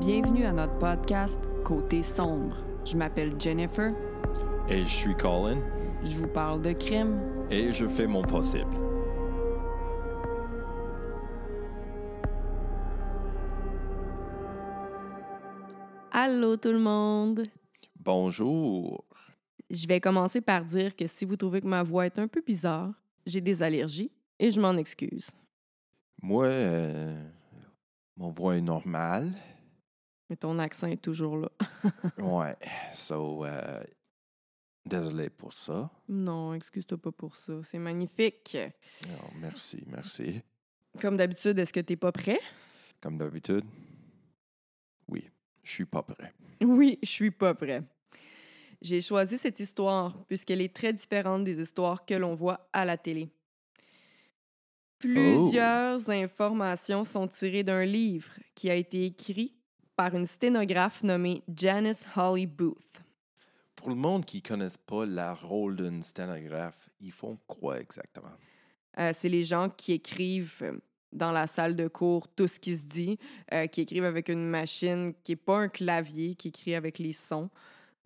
Bienvenue à notre podcast Côté sombre. Je m'appelle Jennifer. Et je suis Colin. Je vous parle de crime. Et je fais mon possible. Allô tout le monde. Bonjour. Je vais commencer par dire que si vous trouvez que ma voix est un peu bizarre, j'ai des allergies et je m'en excuse. Moi, euh, mon voix est normale. Mais ton accent est toujours là. ouais. So, euh, désolé pour ça. Non, excuse-toi pas pour ça. C'est magnifique. Oh, merci, merci. Comme d'habitude, est-ce que t'es pas prêt? Comme d'habitude, oui, je suis pas prêt. Oui, je suis pas prêt. J'ai choisi cette histoire puisqu'elle est très différente des histoires que l'on voit à la télé. Plusieurs informations sont tirées d'un livre qui a été écrit par une sténographe nommée Janice Holly Booth. Pour le monde qui ne connaisse pas le rôle d'une sténographe, ils font quoi exactement? Euh, c'est les gens qui écrivent euh, dans la salle de cours tout ce qui se dit, euh, qui écrivent avec une machine qui n'est pas un clavier, qui écrit avec les sons.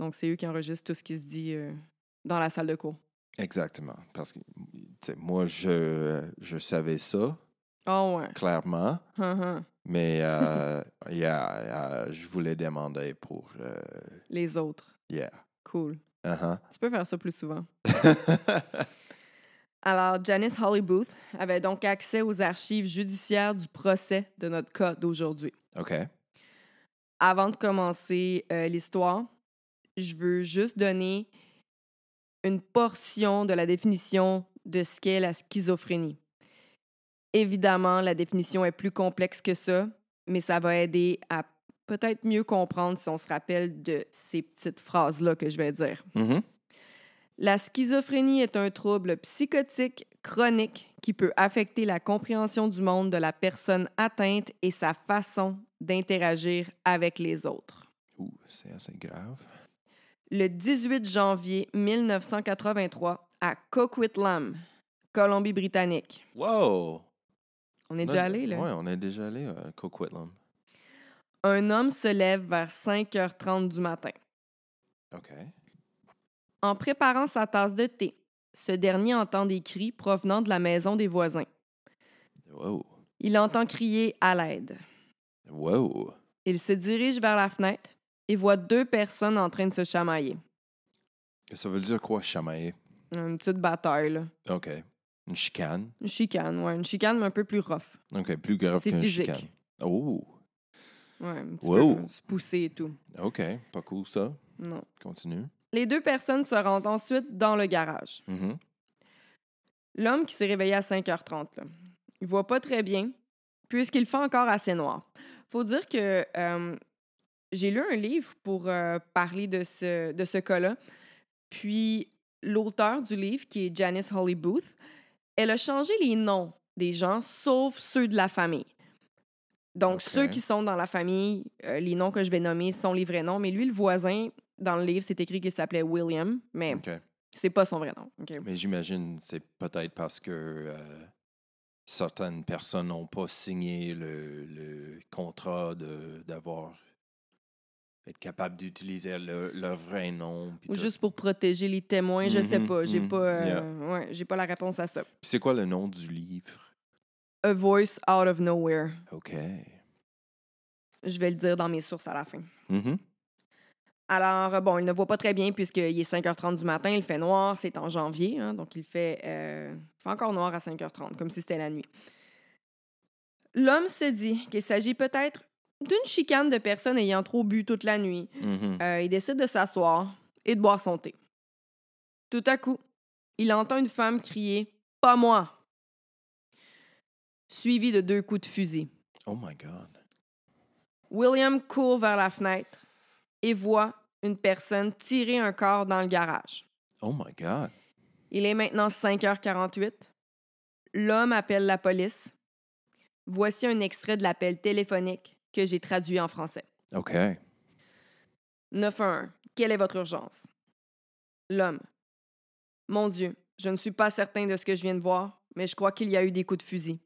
Donc, c'est eux qui enregistrent tout ce qui se dit euh, dans la salle de cours. Exactement. Parce que moi, je, je savais ça, Oh ouais. clairement. Hum. Mais euh, yeah, je voulais demander pour. euh, Les autres. yeah. Cool. Uh-huh. Tu peux faire ça plus souvent. Alors, Janice Holly Booth avait donc accès aux archives judiciaires du procès de notre cas d'aujourd'hui. OK. Avant de commencer euh, l'histoire, je veux juste donner une portion de la définition de ce qu'est la schizophrénie. Évidemment, la définition est plus complexe que ça, mais ça va aider à peut-être mieux comprendre si on se rappelle de ces petites phrases-là que je vais dire. Mhm. La schizophrénie est un trouble psychotique chronique qui peut affecter la compréhension du monde de la personne atteinte et sa façon d'interagir avec les autres. Ouh, c'est assez grave. Le 18 janvier 1983, à Coquitlam, Colombie-Britannique. Wow! On est On a- déjà allé, là? Oui, on est déjà allé à Coquitlam. Un homme se lève vers 5h30 du matin. OK. En préparant sa tasse de thé, ce dernier entend des cris provenant de la maison des voisins. Wow. Il entend crier à l'aide. Wow. Il se dirige vers la fenêtre et voit deux personnes en train de se chamailler. Ça veut dire quoi, chamailler? Une petite bataille, là. OK. Une chicane? Une chicane, ouais. Une chicane, mais un peu plus rough. OK, plus grave C'est qu'une physique. chicane. Oh, Ouais, un petit Wow. peu euh, se pousser et tout. OK. Pas cool, ça. Non. Continue. Les deux personnes se rendent ensuite dans le garage. Mhm. L'homme qui s'est réveillé à 5h30, là, il voit pas très bien puisqu'il fait encore assez noir. Faut dire que euh, j'ai lu un livre pour euh, parler de ce, de ce cas-là. Puis l'auteur du livre, qui est Janice Holly Booth, elle a changé les noms des gens, sauf ceux de la famille. Donc, ceux qui sont dans la famille, euh, les noms que je vais nommer sont les vrais noms. Mais lui, le voisin, dans le livre, c'est écrit qu'il s'appelait William, mais OK. c'est pas son vrai nom. Mais j'imagine c'est peut-être parce que euh, certaines personnes n'ont pas signé le, le contrat d'avoir être capable d'utiliser le- leur vrai nom. Ou tout. juste pour protéger les témoins, je sais Mhm, pas. J'ai mhm, pas, euh, ouais, j'ai pas la réponse à ça. C'est quoi le nom du livre? A Voice Out of Nowhere. OK. Je vais le dire dans mes sources à la fin. Mhm. Alors, bon, il ne voit pas très bien puisqu'il est 5h30 du matin, il fait noir, c'est en janvier, hein, donc il fait, euh, il fait encore noir à 5h30, comme si c'était la nuit. L'homme se dit qu'il s'agit peut-être d'une chicane de personnes ayant trop bu toute la nuit. Mhm. Euh, il décide de s'asseoir et de boire son thé. Tout à coup, il entend une femme crier Pas moi suivi de deux coups de fusil. Oh my God. William court vers la fenêtre et voit une personne tirer un corps dans le garage. Oh my God. Il est maintenant 5h48. L'homme appelle la police. Voici un extrait de l'appel téléphonique que j'ai traduit en français. OK. 911. Quelle est votre urgence? L'homme. Mon Dieu, je ne suis pas certain de ce que je viens de voir, mais je crois qu'il y a eu des coups de fusil.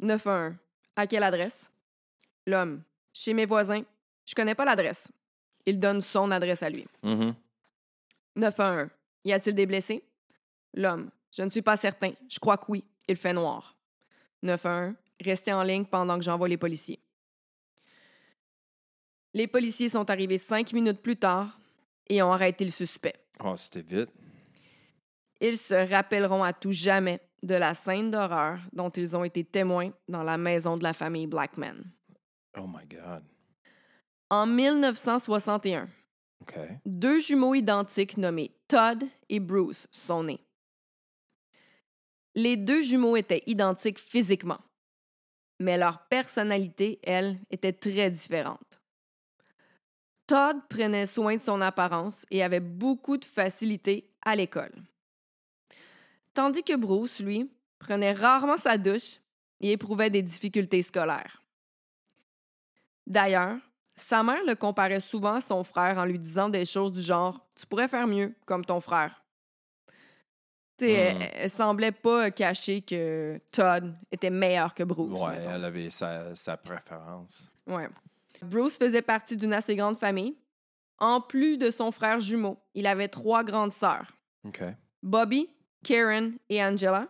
911. À quelle adresse? L'homme. chez mes voisins. Je connais pas l'adresse. Il donne son adresse à lui. Mhm. 911. Y a-t-il des blessés? L'homme. Je ne suis pas certain. Je crois que oui. Il fait noir. 911. Restez en ligne pendant que j'envoie les policiers. Les policiers sont arrivés cinq minutes plus tard et ont arrêté le suspect. Oh, c'était vite. Ils se rappelleront à tout jamais de la scène d'horreur dont ils ont été témoins dans la maison de la famille Blackman. Oh my God. En 1961, OK. deux jumeaux identiques nommés Todd et Bruce sont nés. Les deux jumeaux étaient identiques physiquement, mais leur personnalité, elle, était très différente. Todd prenait soin de son apparence et avait beaucoup de facilité à l'école. Tandis que Bruce, lui, prenait rarement sa douche et éprouvait des difficultés scolaires. D'ailleurs, sa mère le comparait souvent à son frère en lui disant des choses du genre Tu pourrais faire mieux, comme ton frère. Sais, elle, Hmm. elle semblait pas cacher que Todd était meilleur que Bruce. Ouais, mettons. elle avait sa, sa préférence. Ouais. Bruce faisait partie d'une assez grande famille. En plus de son frère jumeau, il avait trois grandes sœurs. Bobby, Karen et Angela.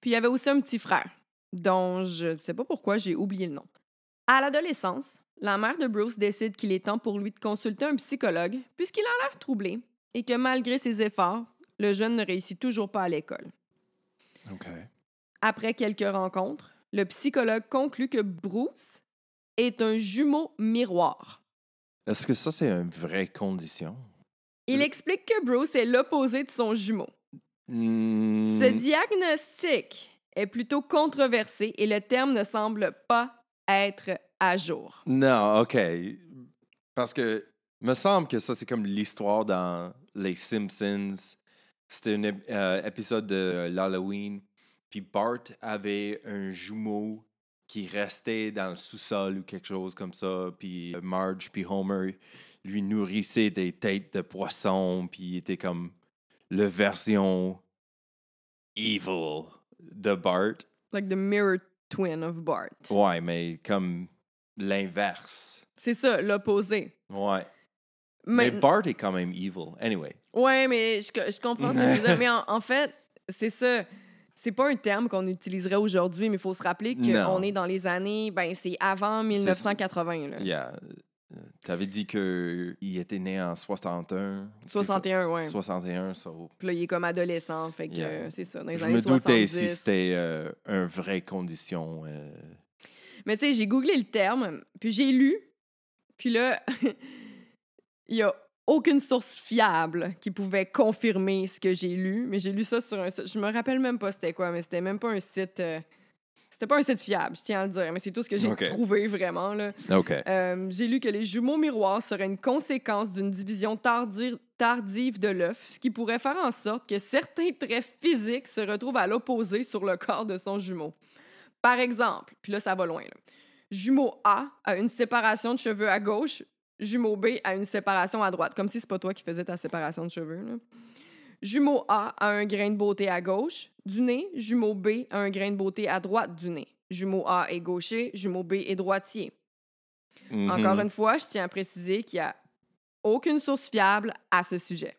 Puis il y avait aussi un petit frère, dont je ne sais pas pourquoi j'ai oublié le nom. À l'adolescence, la mère de Bruce décide qu'il est temps pour lui de consulter un psychologue, puisqu'il a l'air troublé et que malgré ses efforts, le jeune ne réussit toujours pas à l'école. Après quelques rencontres, le psychologue conclut que Bruce est un jumeau miroir. Est-ce que ça, c'est une vraie condition? Il explique que Bruce est l'opposé de son jumeau. Hmm, Ce diagnostic est plutôt controversé et le terme ne semble pas être à jour. Non, OK. Parce que me semble que ça, c'est comme l'histoire dans Les Simpsons. C'était un euh, épisode de l'Halloween. Puis Bart avait un jumeau qui restait dans le sous-sol ou quelque chose comme ça. Puis Marge puis Homer lui nourrissaient des têtes de poisson. Puis il était comme le version evil de Bart. Like the mirror twin of Bart. Ouais, mais comme l'inverse. C'est ça, l'opposé. Ouais. Mais, Mais Bart est quand même evil. Anyway. ouais, mais je, je comprends ce que tu dire. Mais en, en fait, c'est ça. C'est pas un terme qu'on utiliserait aujourd'hui, mais il faut se rappeler qu'on est dans les années, ben c'est avant 1980. Là. Yeah. Tu avais dit qu'il était né en 61. 61, ouais. 61, ça. Puis là, il est comme adolescent, fait que Yeah. euh, c'est ça, dans les Je années me doutais 70. si c'était euh, une vraie condition. euh, Mais tu sais, j'ai googlé le terme, puis j'ai lu, puis là, il y a aucune source fiable qui pouvait confirmer ce que j'ai lu, mais j'ai lu ça sur un site. Je me rappelle même pas c'était quoi, mais c'était même pas un site. euh, C'était pas un site fiable, je tiens à le dire, mais c'est tout ce que j'ai trouvé vraiment. Là. Euh, j'ai lu que les jumeaux miroirs seraient une conséquence d'une division tardi- tardive de l'œuf, ce qui pourrait faire en sorte que certains traits physiques se retrouvent à l'opposé sur le corps de son jumeau. Par exemple, puis là, ça va loin. là. Jumeau A a une séparation de cheveux à gauche, jumeau B a une séparation à droite, comme si c'est pas toi qui faisais ta séparation de cheveux. là. Jumeau A a un grain de beauté à gauche du nez, jumeau B a un grain de beauté à droite du nez. Jumeau A est gaucher, jumeau B est droitier. Encore Mhm. une fois, je tiens à préciser qu'il n'y a aucune source fiable à ce sujet.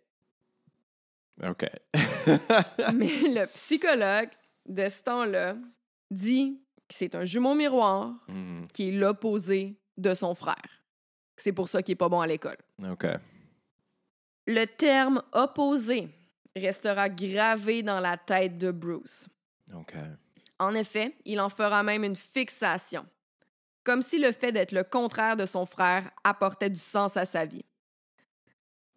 OK. Mais le psychologue de ce temps-là dit que c'est un jumeau miroir Mhm. qui est l'opposé de son frère. C'est pour ça qu'il n'est pas bon à l'école. OK. Le terme opposé restera gravé dans la tête de Bruce. OK. En effet, il en fera même une fixation, comme si le fait d'être le contraire de son frère apportait du sens à sa vie.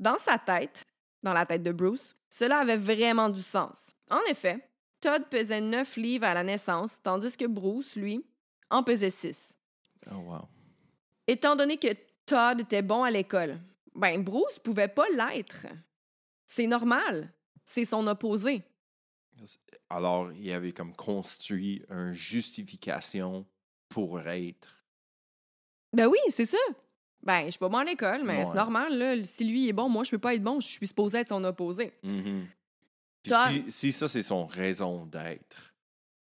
Dans sa tête, dans la tête de Bruce, cela avait vraiment du sens. En effet, Todd pesait 9 livres à la naissance, tandis que Bruce, lui, en pesait 6. Oh, wow. Étant donné que Todd était bon à l'école, ben Bruce pouvait pas l'être. C'est normal. C'est son opposé. Alors, il avait comme construit une justification pour être. Ben oui, c'est ça. Ben, je suis pas bon à l'école, mais c'est normal, là. Si lui est bon, moi, je peux pas être bon. Je suis supposé être son opposé. Mhm. Toi- si, si ça, c'est son raison d'être,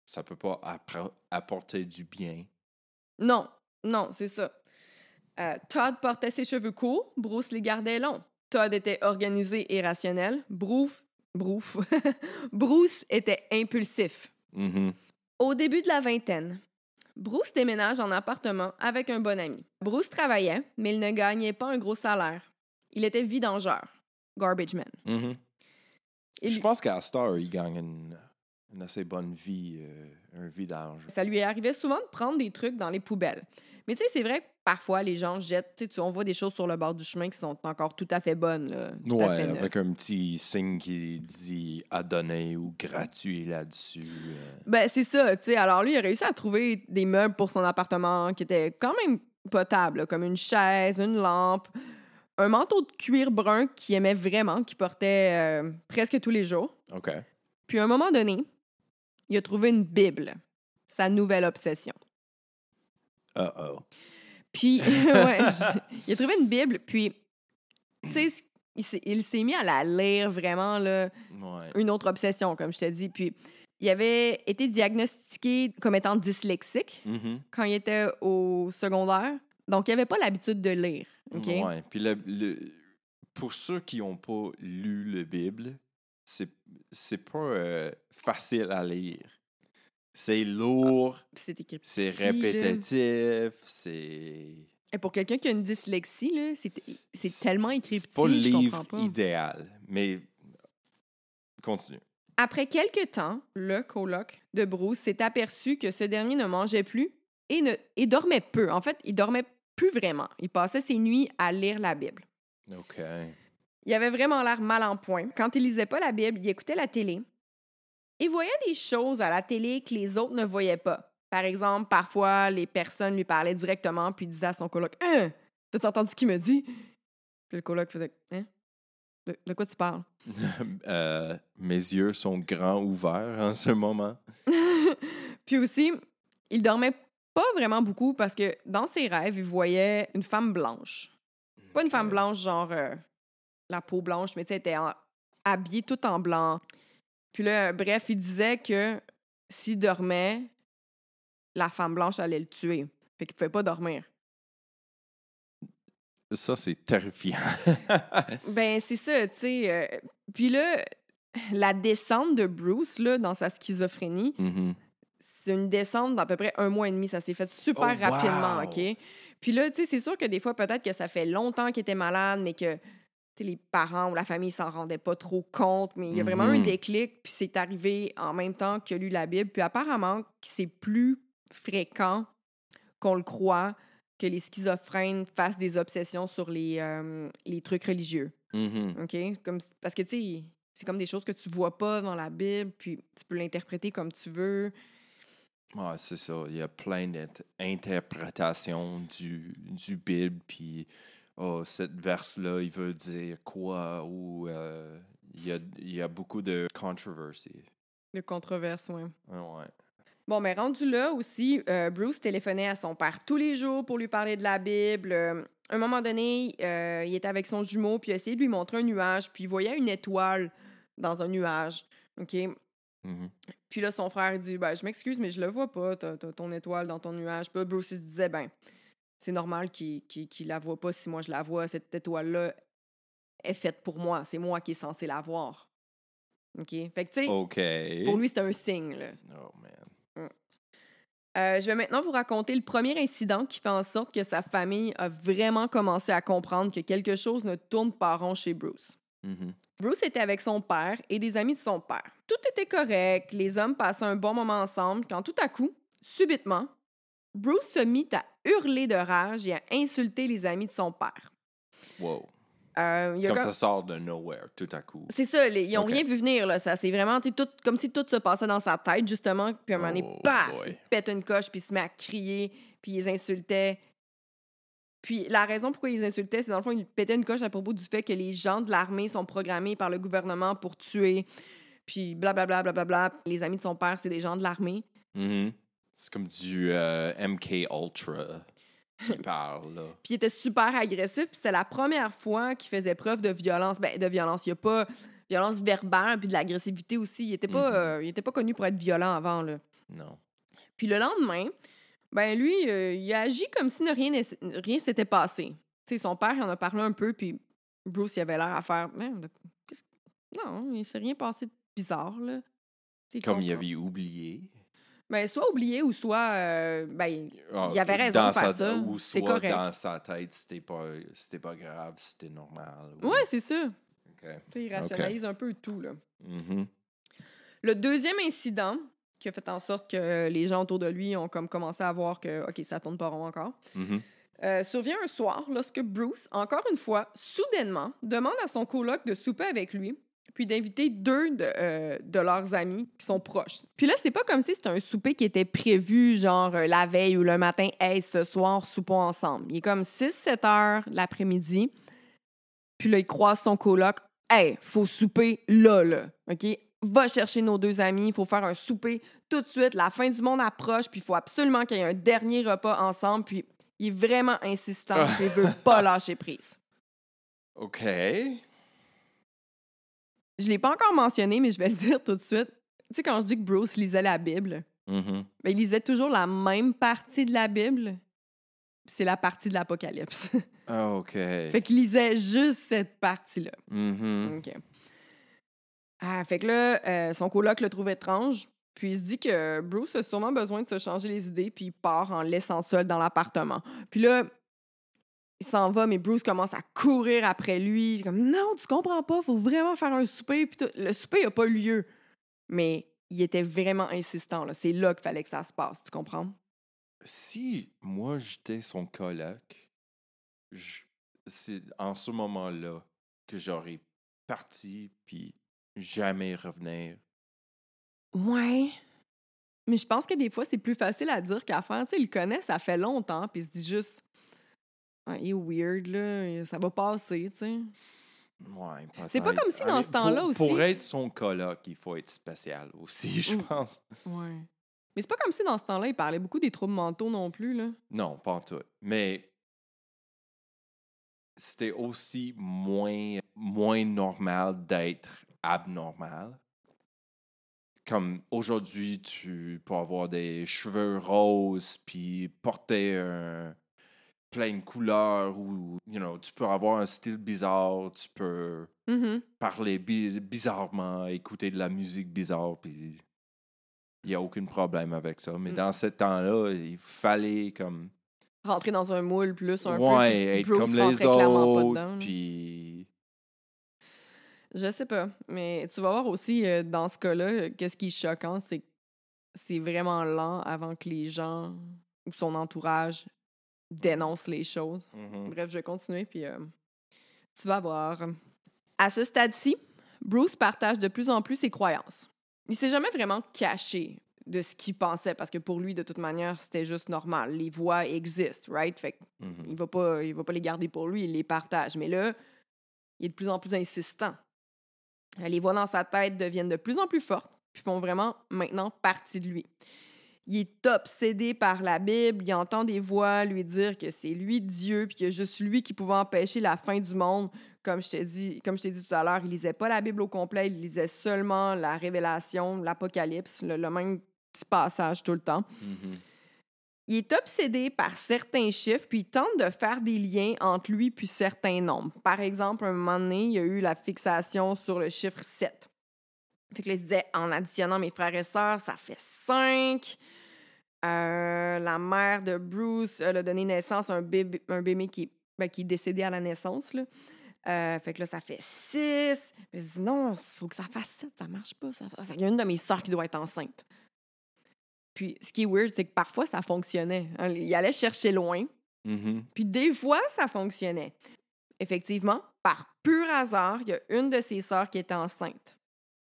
ça peut pas apporter du bien. Non, non, c'est ça. Euh, Todd portait ses cheveux courts, Bruce les gardait longs. Todd était organisé et rationnel, Bruce, Bruce, Bruce était impulsif. Mhm. Au début de la vingtaine, Bruce déménage en appartement avec un bon ami. Bruce travaillait, mais il ne gagnait pas un gros salaire. Il était vidangeur, garbage man. Mhm. Il- Je pense qu'à Star, il gagne une, une assez bonne vie, euh, un vidange. Ça lui arrivait souvent de prendre des trucs dans les poubelles. Mais tu sais, c'est vrai parfois, les gens jettent, tu on voit des choses sur le bord du chemin qui sont encore tout à fait bonnes. Là, tout à Ouais, fait neuves. avec un petit signe qui dit à donner ou gratuit là-dessus. euh. Ben, c'est ça, tu sais. Alors, lui, il a réussi à trouver des meubles pour son appartement qui étaient quand même potables, là, comme une chaise, une lampe, un manteau de cuir brun qu'il aimait vraiment, qu'il portait euh, presque tous les jours. OK. Puis, à un moment donné, il a trouvé une Bible, sa nouvelle obsession. Uh-oh. Puis, ouais, je- il a trouvé une Bible, puis, tu sais, il s'est- mis à la lire vraiment, là, Ouais. une autre obsession, comme je te dis. Puis, il avait été diagnostiqué comme étant dyslexique Mhm. quand il était au secondaire. Donc, il avait pas l'habitude de lire. OK? Ouais. Puis le, le- pour ceux qui n'ont pas lu la Bible, c'est c'est pas euh, facile à lire. C'est lourd, Puis C'est répétitif, c'est. Et pour quelqu'un qui a une dyslexie, là, c'est c'est tellement écrit C'est pas le livre pas. idéal, mais continue. Après quelques temps, le coloc de Bruce s'est aperçu que ce dernier ne mangeait plus et, ne, et dormait peu. En fait, il dormait plus vraiment. Il passait ses nuits à lire la Bible. OK. Il avait vraiment l'air mal en point. Quand il lisait pas la Bible, il écoutait la télé. Il voyait des choses à la télé que les autres ne voyaient pas. Par exemple, parfois, les personnes lui parlaient directement puis disaient à son coloc Hein? T'as entendu ce qu'il me dit Puis le coloc faisait Hein? De, de quoi tu parles Euh, mes yeux sont grands ouverts en ce moment. Puis aussi, il dormait pas vraiment beaucoup parce que dans ses rêves, il voyait une femme blanche. Pas une femme blanche, genre euh, la peau blanche, mais tu sais, elle était en- habillée tout en blanc. Puis là, bref, il disait que s'il dormait, la femme blanche allait le tuer. Fait qu'il pouvait pas dormir. Ça, c'est terrifiant. Ben, c'est ça, tu sais. euh, puis là, la descente de Bruce, là, dans sa schizophrénie, Mhm. c'est une descente d'à peu près un mois et demi. Ça s'est fait super Oh, rapidement, wow! OK? Puis là, tu sais, c'est sûr que des fois, peut-être que ça fait longtemps qu'il était malade, mais que les parents ou la famille s'en rendaient pas trop compte. Mais il y a vraiment un Mhm. déclic, puis c'est arrivé en même temps qu'il a lu la Bible. Puis apparemment, que c'est plus fréquent qu'on le croit que les schizophrènes fassent des obsessions sur les, euh, les trucs religieux. Mhm. OK? Comme, parce que, tu sais, c'est comme des choses que tu vois pas dans la Bible, puis tu peux l'interpréter comme tu veux. Ouais, c'est ça. Il y a plein d'interprétations du, du Bible, puis oh, cette verse-là, il veut dire quoi, ou euh, il, y a, il y a beaucoup de controversies. De controverse, ouais. Ouais. Bon, mais rendu là aussi, euh, Bruce téléphonait à son père tous les jours pour lui parler de la Bible. Euh, à un moment donné, euh, il était avec son jumeau, puis il a essayé de lui montrer un nuage, puis il voyait une étoile dans un nuage. OK? Mhm. Puis là, son frère dit ben, Je m'excuse, mais je le vois pas, t'as- t'as ton étoile dans ton nuage. Puis là, Bruce il se disait ben, c'est normal qu'il qu'il la voit pas si moi je la vois. Cette étoile-là est faite pour moi. C'est moi qui est censé la voir. OK? Fait que, tu sais, pour lui, c'est un signe, là. Oh, man. Euh, je vais maintenant vous raconter le premier incident qui fait en sorte que sa famille a vraiment commencé à comprendre que quelque chose ne tourne pas rond chez Bruce. Mhm. Bruce était avec son père et des amis de son père. Tout était correct, les hommes passaient un bon moment ensemble quand tout à coup, subitement, Bruce se mit à hurler de rage et à insulter les amis de son père. Wow. Euh, il y a Comme comme- ça sort de nowhere, tout à coup. C'est ça, les- ils n'ont rien vu venir, là. Ça, c'est vraiment, tout, comme si tout se passait dans sa tête, justement. Puis à un moment donné, Oh paf! boy. Il pète une coche, puis il se met à crier, puis ils insultaient. Puis la raison pourquoi ils insultaient, c'est dans le fond, ils pétaient une coche à propos du fait que les gens de l'armée sont programmés par le gouvernement pour tuer. Puis blablabla, blablabla. Les amis de son père, c'est des gens de l'armée. Mhm. C'est comme du euh, MK Ultra qui parle, là. Puis il était super agressif, puis c'est la première fois qu'il faisait preuve de violence. Ben, de violence, il n'y a pas violence verbale, puis de l'agressivité aussi. Il n'était pas, Mhm. euh, il était pas connu pour être violent avant, là. Non. Puis le lendemain, Ben lui, euh, il a agi comme si ne rien rien s'était passé. Tu sais, son père il en a parlé un peu, puis Bruce, il avait l'air à faire. Qu'est-ce- Non, il s'est rien passé de bizarre, là. Comme il avait oublié. Ben, soit oublié ou soit. euh, ben, Ah, Il avait raison dans de faire sa- ça. Ou soit correct. dans sa tête, c'était pas, c'était pas grave, c'était normal. ou- ouais, c'est ça. OK. Tu sais, il rationalise un peu tout, là. Mhm. Le deuxième incident qui a fait en sorte que les gens autour de lui ont comme commencé à voir que, OK, ça tourne pas rond encore, Mhm. euh, survient un soir lorsque Bruce, encore une fois, soudainement, demande à son coloc de souper avec lui, puis d'inviter deux de, euh, de leurs amis qui sont proches. Puis là, c'est pas comme si c'était un souper qui était prévu, genre euh, la veille ou le matin, hey, ce soir, soupons ensemble. Il est comme 6-7 heures l'après-midi, puis là, il croise son coloc, hey, faut souper là, là, OK? Va chercher nos deux amis, il faut faire un souper tout de suite, la fin du monde approche, puis il faut absolument qu'il y ait un dernier repas ensemble, puis il est vraiment insistant, puis il veut pas lâcher prise. OK. Je l'ai pas encore mentionné, mais je vais le dire tout de suite. Tu sais, quand je dis que Bruce lisait la Bible, Mhm. ben, il lisait toujours la même partie de la Bible, c'est la partie de l'Apocalypse. Ah, OK. fait qu'il lisait juste cette partie-là. Mhm. OK. Ah, fait que là, euh, son coloc le trouve étrange, puis il se dit que Bruce a sûrement besoin de se changer les idées, puis il part en le laissant seul dans l'appartement. Puis là, il s'en va, mais Bruce commence à courir après lui. Il est Comme, non, tu comprends pas, faut vraiment faire un souper. Puis. Le souper n'a pas lieu. Mais il était vraiment insistant. là. C'est là qu'il fallait que ça se passe, tu comprends? Si moi j'étais son coloc, c'est en ce moment-là que j'aurais parti puis jamais revenir. Ouais. Mais je pense que des fois, c'est plus facile à dire qu'à faire. Tu sais, il le connaît, ça fait longtemps, puis il se dit juste. Il est weird, là, ça va passer, tu sais. Ouais, C'est pas comme si dans ce temps-là aussi- Pour être son coloc, il faut être spécial aussi, je pense. Ouais. Mais c'est pas comme si dans ce temps-là, il parlait beaucoup des troubles mentaux non plus, là. Non, pas en tout. Mais c'était aussi moins, moins normal d'être abnormal. Comme aujourd'hui, tu peux avoir des cheveux roses puis porter un, plein de couleurs ou you know, tu peux avoir un style bizarre, tu peux Mhm. parler bi- bizarrement, écouter de la musique bizarre puis il n'y a aucun problème avec ça. Mais Mm. dans ce temps-là, il fallait comme Rentrer dans un moule plus un peu. ouais, être Bruce comme les autres, puis Je sais pas. Mais tu vas voir aussi, euh, dans ce cas-là, euh, qu'est-ce qui est choquant, c'est que c'est vraiment lent avant que les gens ou son entourage dénoncent les choses. mhm. Bref, je vais continuer, puis euh, tu vas voir. À ce stade-ci, Bruce partage de plus en plus ses croyances. Il s'est jamais vraiment caché de ce qu'il pensait, parce que pour lui, de toute manière, c'était juste normal. Les voix existent, right? Fait que Mhm. il va pas, il va pas les garder pour lui, il les partage. Mais là, il est de plus en plus insistant. Les voix dans sa tête deviennent de plus en plus fortes, puis font vraiment maintenant partie de lui. Il est obsédé par la Bible, il entend des voix lui dire que c'est lui Dieu, puis a juste lui qui pouvait empêcher la fin du monde. Comme je t'ai dit, comme je t'ai dit tout à l'heure, il lisait pas la Bible au complet, il lisait seulement la Révélation, l'Apocalypse, le, le même petit passage tout le temps. Mhm. Il est obsédé par certains chiffres, puis il tente de faire des liens entre lui puis certains nombres. Par exemple, à un moment donné, il y a eu la fixation sur le chiffre 7. Fait que là, il se disait, en additionnant mes frères et sœurs, ça fait 5. La mère de Bruce, elle a donné naissance à un bébé, un bébé qui, ben, qui est décédé à la naissance. Là. Euh, fait que là, ça fait 6. Mais je dis, non, il faut que ça fasse 7, ça marche pas. Ça... Il y a une de mes sœurs qui doit être enceinte. Puis, ce qui est weird, c'est que parfois, ça fonctionnait. hein. Il allait chercher loin, Mhm. puis des fois, ça fonctionnait. Effectivement, par pur hasard, il y a une de ses sœurs qui était enceinte.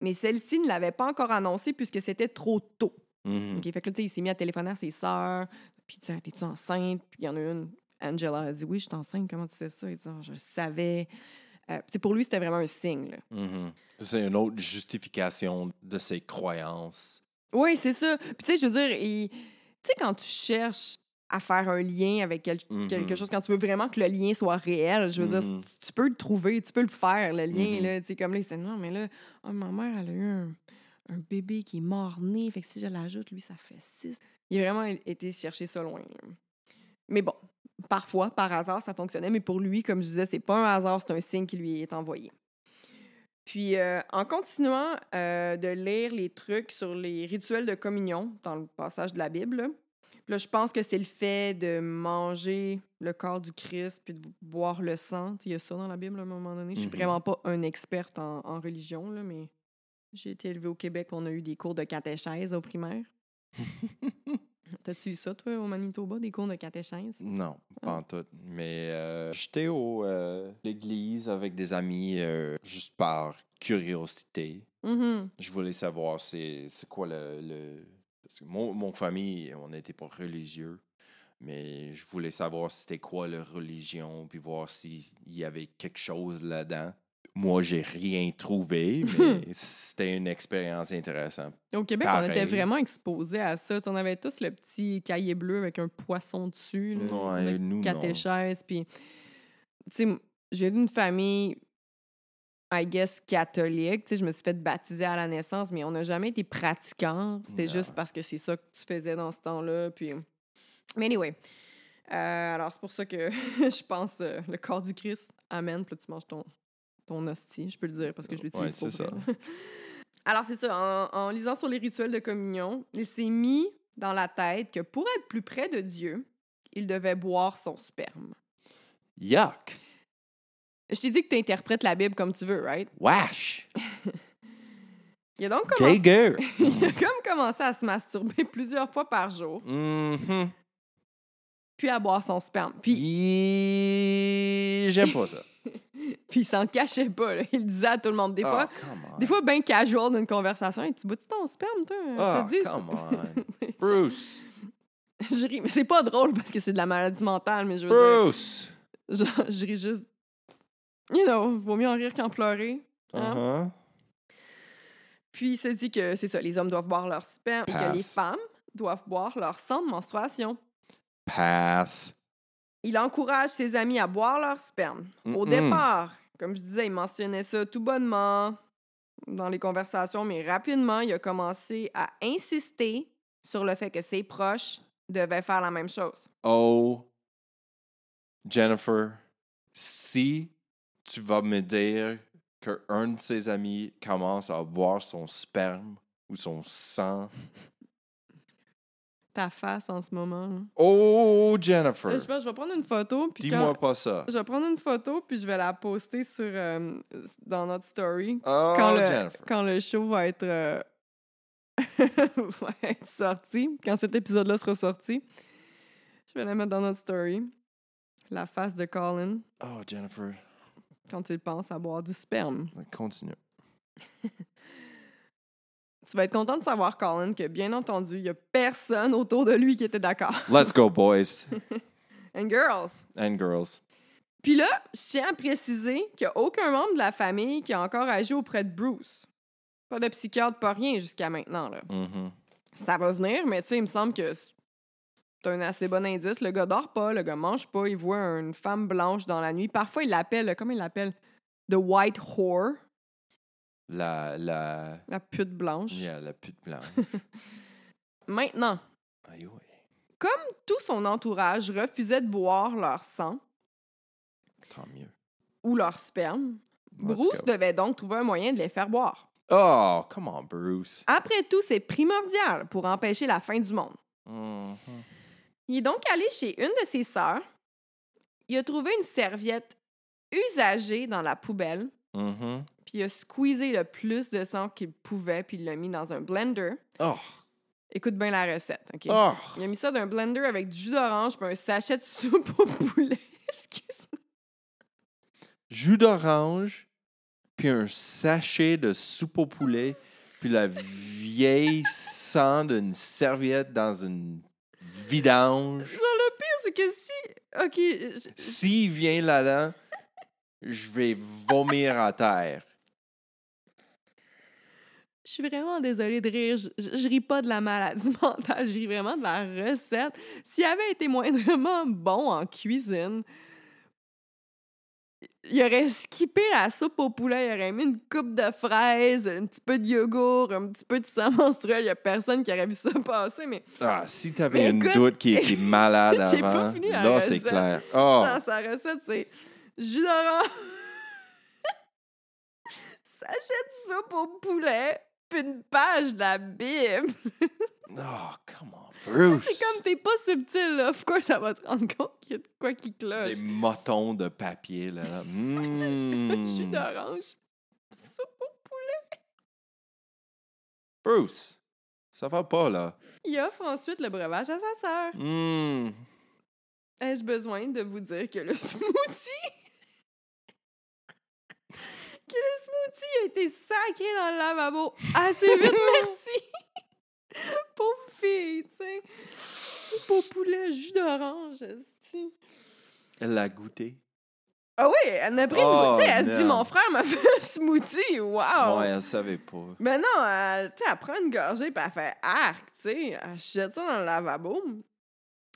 Mais celle-ci ne l'avait pas encore annoncé puisque c'était trop tôt. Mhm. OK, fait que là, tu sais, il s'est mis à téléphoner à ses sœurs. Puis, tu sais, t'es-tu enceinte? Puis, il y en a une, Angela, a dit Oui, je suis enceinte. Comment tu sais ça? Il dit Ah, Je le savais. Euh, pour lui, c'était vraiment un signe. Mhm. C'est une autre justification de ses croyances. Oui, c'est ça. Puis, tu sais, je veux dire, il- tu sais, quand tu cherches à faire un lien avec quel- quelque Mhm. chose, quand tu veux vraiment que le lien soit réel, je veux dire, tu, tu peux le trouver, tu peux le faire, le lien, là. Tu sais, comme là, il s'est dit, non, mais là, ah, ma mère, elle a eu un, un bébé qui est mort-né. Fait que si je l'ajoute, lui, ça fait 6. Il a vraiment été chercher ça loin. Mais bon, parfois, par hasard, ça fonctionnait. Mais pour lui, comme je disais, c'est pas un hasard, c'est un signe qui lui est envoyé. Puis, euh, en continuant euh, de lire les trucs sur les rituels de communion dans le passage de la Bible, là, je pense que c'est le fait de manger le corps du Christ puis de boire le sang. Il y a ça dans la Bible à un moment donné. Je suis Mhm. vraiment pas une experte en, en religion, là, mais j'ai été élevée au Québec. On a eu des cours de catéchèse au primaire. T'as-tu eu ça, toi, au Manitoba, des cours de catéchèse? Non, pas en tout. Mais euh, j'étais au euh, l'église avec des amis euh, juste par curiosité. Mhm. Je voulais savoir c'est c'est quoi le. le- Parce que mon, mon famille, on n'était pas religieux. Mais je voulais savoir c'était quoi leur religion, puis voir s'il y avait quelque chose là-dedans. Moi, j'ai rien trouvé, mais c'était une expérience intéressante. Au Québec, on était vraiment exposés à ça. On avait tous le petit cahier bleu avec un poisson dessus, Ouais, non. catéchèse. Puis, tu sais, j'ai d'une famille, I guess, catholique. Tu sais, je me suis fait baptiser à la naissance, mais on n'a jamais été pratiquants. C'était juste parce que c'est ça que tu faisais dans ce temps-là. Puis... Mais anyway, euh, alors c'est pour ça que je pense euh, le corps du Christ, amen. Puis là, tu manges ton, ton hostie, je peux le dire parce que je l'utilise Ouais, c'est ça. Alors, c'est ça. En, en lisant sur les rituels de communion, il s'est mis dans la tête que pour être plus près de Dieu, il devait boire son sperme. Yuck! Je t'ai dit que tu interprètes la Bible comme tu veux, right? Wesh! Il a donc commencé, Dégueu! il a comme commencé à se masturber plusieurs fois par jour, Mhm. puis à boire son sperme. Puis, J'aime pas ça. puis il s'en cachait pas. là. Il disait à tout le monde. Des fois, Oh, come on. des fois bien casual d'une conversation. Hey, tu bois-tu ton sperme, toi? Je Oh, te dis, come on. Bruce! je ris, mais c'est pas drôle parce que c'est de la maladie mentale, mais je veux dire, Bruce! genre, je ris juste. You know, vaut mieux en rire qu'en pleurer. Hein? Uh-huh. Puis il se dit que c'est ça, les hommes doivent boire leur sperme et que les femmes doivent boire leur sang de menstruation. Pass. Il encourage ses amis à boire leur sperme. Au Mm-mm. départ, comme je disais, il mentionnait ça tout bonnement dans les conversations, mais rapidement, il a commencé à insister sur le fait que ses proches devaient faire la même chose. Oh, Jennifer, si tu vas me dire qu'un de ses amis commence à boire son sperme ou son sang, Ta face en ce moment. là? oh, Jennifer, je je vais prendre une photo. Puis dis-moi quand- pas ça. Je vais prendre une photo, puis je vais la poster sur, euh, dans notre story. Oh, quand, le, Jennifer. quand le show va être, euh, va être sorti, quand cet épisode-là sera sorti, je vais la mettre dans notre story. La face de Colin Oh, Jennifer, quand il pense à boire du sperme. continue. Tu vas être content de savoir, Colin, que bien entendu, il n'y a personne autour de lui qui était d'accord. Let's go, boys And girls! and girls. Puis là, je tiens à préciser qu'il n'y a aucun membre de la famille qui a encore agi auprès de Bruce. Pas de psychiatre, pas rien jusqu'à maintenant. Là. Mhm. Ça va venir, mais tu sais, il me semble que c'est un assez bon indice. Le gars dort pas, le gars mange pas, il voit une femme blanche dans la nuit. Parfois, il l'appelle, comment il l'appelle? The White Whore, La, la, la pute blanche. yeah, la pute blanche. Maintenant, Aïe, ouais. tout son entourage refusait de boire leur sang Tant mieux. ou leur sperme. Let's Bruce go. devait donc trouver un moyen de les faire boire. Oh, come on, Bruce. Après tout, c'est primordial pour empêcher la fin du monde. Mhm. Il est donc allé chez une de ses sœurs. Il a trouvé une serviette usagée dans la poubelle, Mhm. puis il a squeezé le plus de sang qu'il pouvait, puis il l'a mis dans un blender. Oh, Écoute bien la recette, OK? oh. Il a mis ça dans un blender avec du jus d'orange puis un sachet de soupe au poulet. Excuse-moi. jus d'orange, puis un sachet de soupe au poulet, puis la vieille sang d'une serviette dans une vidange. Genre, le pire, c'est que si... OK, S'il vient là-dedans, je vais vomir à terre. Je suis vraiment désolée de rire. Je, je- je ris pas de la maladie mentale, je ris vraiment de la recette. S'il avait été moindrement bon en cuisine, il aurait skippé la soupe au poulet, il aurait mis une coupe de fraises, un petit peu de yogourt, un petit peu de sang menstruel. Il n'y a personne qui aurait vu ça passer, mais Ah, si t'avais une écoute, doute qui était malade j'ai pas avant, fini la là, c'est clair. Oh, dans sa recette, c'est jus d'orange, sachet de soupe au poulet, puis une page de la Bible. oh, come on, Bruce. C'est comme t'es pas subtil, là. Of course, ça va te rendre compte qu'il y a de quoi qui cloche? Des motons de papier, là. Mm. jus d'orange, soupe au poulet. Bruce, ça va pas, là. Il offre ensuite le breuvage à sa sœur. Mm. Ai-je besoin de vous dire que le smoothie. Que le smoothie a été sacré dans le lavabo assez vite, merci! Pauvre fille, tu sais. Au poulet, jus d'orange, esti. Elle l'a goûté. Ah oui, elle a pris une Oh, bouteille. Elle se dit. Mon frère m'a fait un smoothie, wow! Ouais, elle savait pas. Mais non, elle, tu sais, elle prend une gorgée puis elle fait arc, tu sais. Elle jette ça dans le lavabo.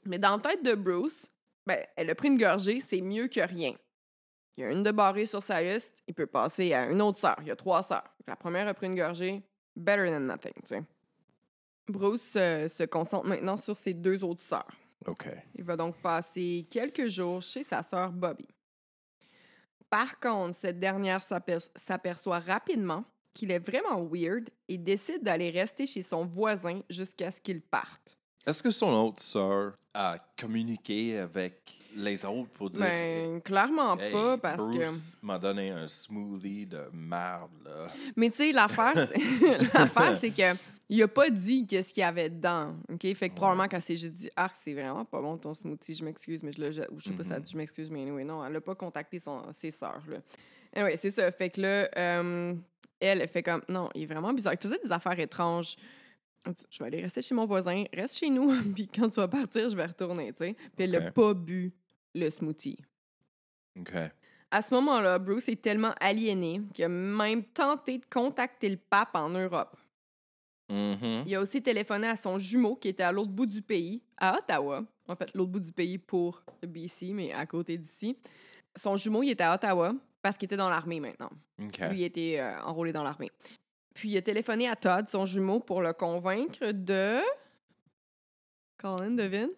Mais dans la tête de Bruce, ben, elle a pris une gorgée, c'est mieux que rien. Il y a une de barrée sur sa liste, il peut passer à une autre sœur. Il y a trois sœurs. La première a pris une gorgée, better than nothing, tu sais. Bruce euh, se concentre maintenant sur ses deux autres sœurs. OK. Il va donc passer quelques jours chez sa sœur Bobby. Par contre, cette dernière s'aper- s'aperçoit rapidement qu'il est vraiment weird et décide d'aller rester chez son voisin jusqu'à ce qu'il parte. Est-ce que son autre sœur a communiqué avec les autres pour dire Ben, clairement Hey, pas parce que. Bruce m'a donné un smoothie de merde, là. Mais tu sais, l'affaire, c'est- c'est que il a pas dit qu'est-ce qu'il y avait dedans. OK? Fait que probablement qu'elle s'est juste dit Ah, c'est vraiment pas bon ton smoothie, je m'excuse, mais je le jette. Ou je sais pas si elle a dit je m'excuse, mais anyway, non, elle a pas contacté son, ses sœurs. Là. Anyway, c'est ça. Fait que là, euh, elle, elle fait comme Non, il est vraiment bizarre. Il faisait des affaires étranges. Je vais aller rester chez mon voisin, reste chez nous, puis quand tu vas partir, je vais retourner, tu sais. Puis elle n'a pas bu le smoothie. OK. À ce moment-là, Bruce est tellement aliéné qu'il a même tenté de contacter le pape en Europe. Mhm. Il a aussi téléphoné à son jumeau qui était à l'autre bout du pays, à Ottawa. En fait, l'autre bout du pays pour le BC, mais à côté d'ici. Son jumeau, il était à Ottawa parce qu'il était dans l'armée maintenant. Lui, il était euh, enrôlé dans l'armée. Puis il a téléphoné à Todd, son jumeau, pour le convaincre de. Colin, devine?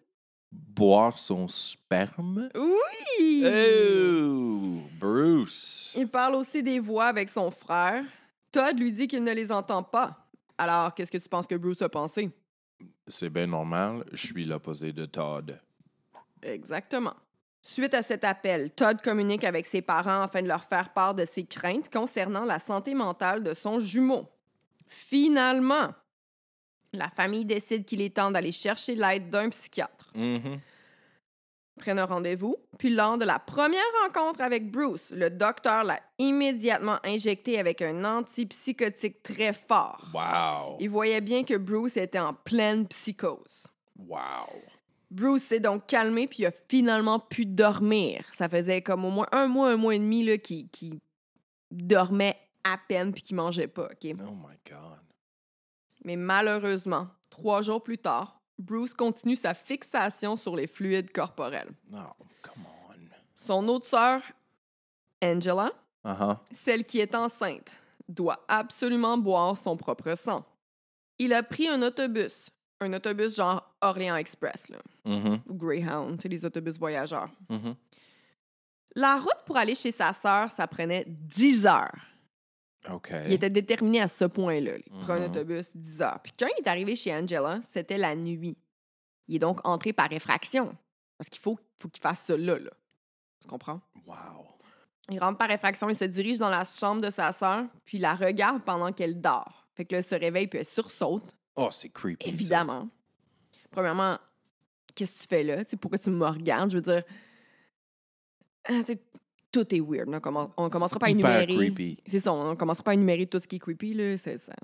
Boire son sperme? Oui! Oh! Bruce! Il parle aussi des voix avec son frère. Todd lui dit qu'il ne les entend pas. Alors, qu'est-ce que tu penses que Bruce a pensé? C'est bien normal, je suis l'opposé de Todd. Exactement. Suite à cet appel, Todd communique avec ses parents afin de leur faire part de ses craintes concernant la santé mentale de son jumeau. Finalement, la famille décide qu'il est temps d'aller chercher l'aide d'un psychiatre. Mhm. Prennent un rendez-vous, puis lors de la première rencontre avec Bruce, le docteur l'a immédiatement injecté avec un antipsychotique très fort. Wow! Il voyait bien que Bruce était en pleine psychose. Wow! Bruce s'est donc calmé puis il a finalement pu dormir. Ça faisait comme au moins un mois, un mois et demi là, qu'il qu'il dormait à peine puis qu'il mangeait pas. ok? Oh my God. Mais malheureusement, trois jours plus tard, Bruce continue sa fixation sur les fluides corporels. No, come on. Son autre sœur, Angela, Uh-huh. celle qui est enceinte, doit absolument boire son propre sang. Il a pris un autobus, un autobus genre Orléans Express, là, Mhm. ou Greyhound, les autobus voyageurs. Mhm. La route pour aller chez sa sœur, ça prenait 10 heures. OK. Il était déterminé à ce point-là. Il prend un Mhm. autobus 10 heures. Puis quand il est arrivé chez Angela, c'était la nuit. Il est donc entré par effraction. Parce qu'il faut, faut qu'il fasse ça là, là. Tu comprends? Wow. Il rentre par effraction, il se dirige dans la chambre de sa sœur, puis il la regarde pendant qu'elle dort. Fait que là, elle se réveille, puis elle sursaute, Oh, c'est creepy. ça. évidemment. Premièrement, qu'est-ce que tu fais là? Pourquoi tu me regardes? Je veux dire, ah, tout est weird. On, commence- on commencera pas à énumérer. C'est ça, on commencera pas à énumérer tout ce qui est creepy, là. C'est ça.